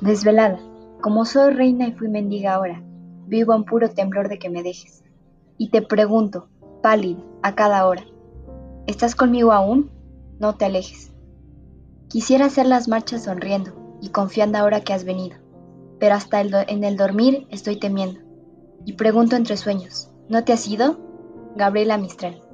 Desvelada, como soy reina y fui mendiga ahora, vivo en puro temblor de que me dejes. Y te pregunto, pálida, a cada hora, ¿estás conmigo aún? No te alejes. Quisiera hacer las marchas sonriendo y confiando ahora que has venido, pero hasta en el dormir estoy temiendo. Y pregunto entre sueños, ¿no te has ido? Gabriela Mistral.